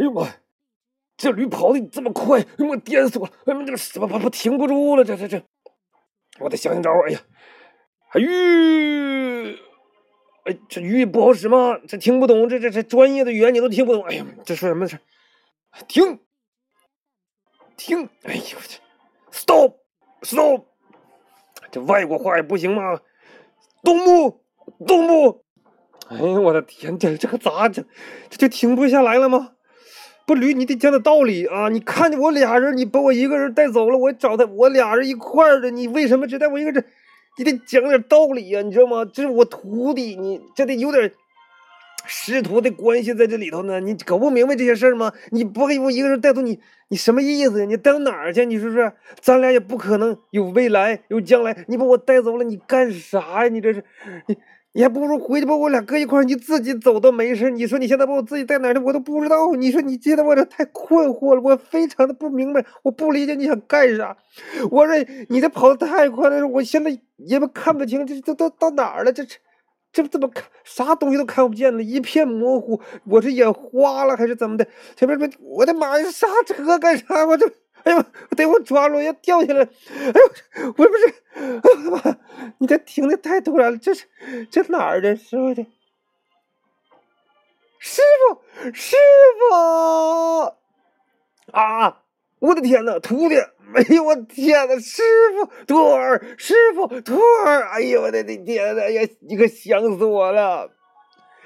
哎呦妈！这驴跑的这么快，哎妈颠死我了！哎妈这个什么跑跑停不住了，这这这，我得想想招哎呀，哎鱼，哎这鱼不好使吗？这听不懂，这这这专业的语言你都听不懂。哎呀，这说什么？这停停！哎呦我去，stop stop！这外国话也不行吗？动物动物！哎呦我的天，这这可咋整？这就停不下来了吗？不驴，你得讲点道理啊！你看见我俩人，你把我一个人带走了，我找他，我俩人一块儿的，你为什么只带我一个人？你得讲点道理呀，你知道吗？这是我徒弟，你这得有点师徒的关系在这里头呢。你搞不明白这些事儿吗？你不给我一个人带走，你你什么意思呀？你带到哪儿去？你说说，咱俩也不可能有未来有将来。你把我带走了，你干啥呀？你这是你。你还不如回去把我俩搁一块儿，你自己走都没事。你说你现在把我自己带哪儿去，我都不知道。你说你现在我这太困惑了，我非常的不明白，我不理解你想干啥。我说你这跑的太快了，我现在也看不清这这都到哪儿了，这这怎么看啥东西都看不见了，一片模糊。我这眼花了还是怎么的？前面这我的妈呀，刹车干啥？我这。哎呦，得我抓住要掉下来！哎呦，我不是，这停的太突然了，这是这哪儿的师傅的？师傅，师傅！啊！我的天呐，徒弟！哎呦我天呐，师傅，徒儿，师傅，徒儿！哎呦我的天呐，呀，你可想死我了！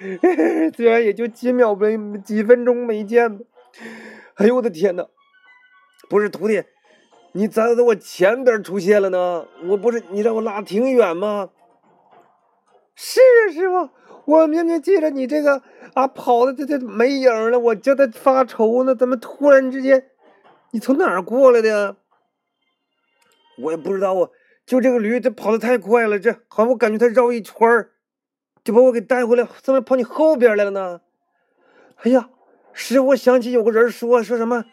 虽然也就几秒没几分钟没见。哎呦我的天呐！不是徒弟，你咋在我前边出现了呢？我不是你让我拉挺远吗？是啊，师傅，我明明记着你这个啊跑的这这没影了，我叫他发愁呢，怎么突然之间你从哪儿过来的？我也不知道啊，就这个驴这跑的太快了，这好像我感觉它绕一圈儿就把我给带回来，怎么跑你后边来了呢？哎呀，师傅，我想起有个人说说什么。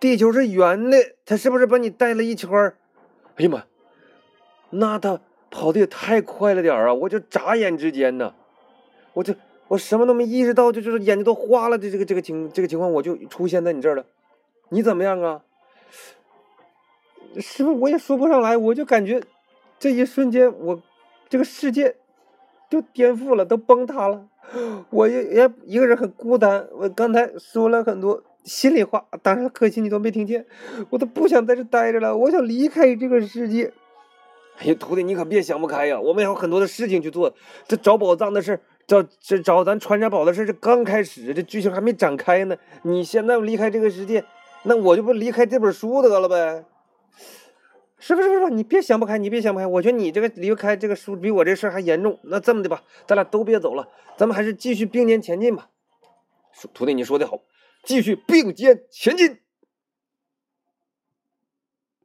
地球是圆的，他是不是把你带了一圈儿？哎呀妈，那他跑的也太快了点儿啊！我就眨眼之间呢，我就我什么都没意识到，就就是眼睛都花了的这个这个情这个情况，我就出现在你这儿了。你怎么样啊？是不是我也说不上来？我就感觉这一瞬间，我这个世界就颠覆了，都崩塌了。我也也一个人很孤单。我刚才说了很多。心里话，当然可惜你都没听见，我都不想在这待着了，我想离开这个世界。哎呀，徒弟，你可别想不开呀，我们还有很多的事情去做。这找宝藏的事，找这找咱穿山宝的事，这刚开始，这剧情还没展开呢。你现在离开这个世界，那我就不离开这本书得了呗？是不是？不是，你别想不开，你别想不开。我觉得你这个离开这个书，比我这事儿还严重。那这么的吧，咱俩都别走了，咱们还是继续并肩前进吧。徒弟，你说的好。继续并肩前进。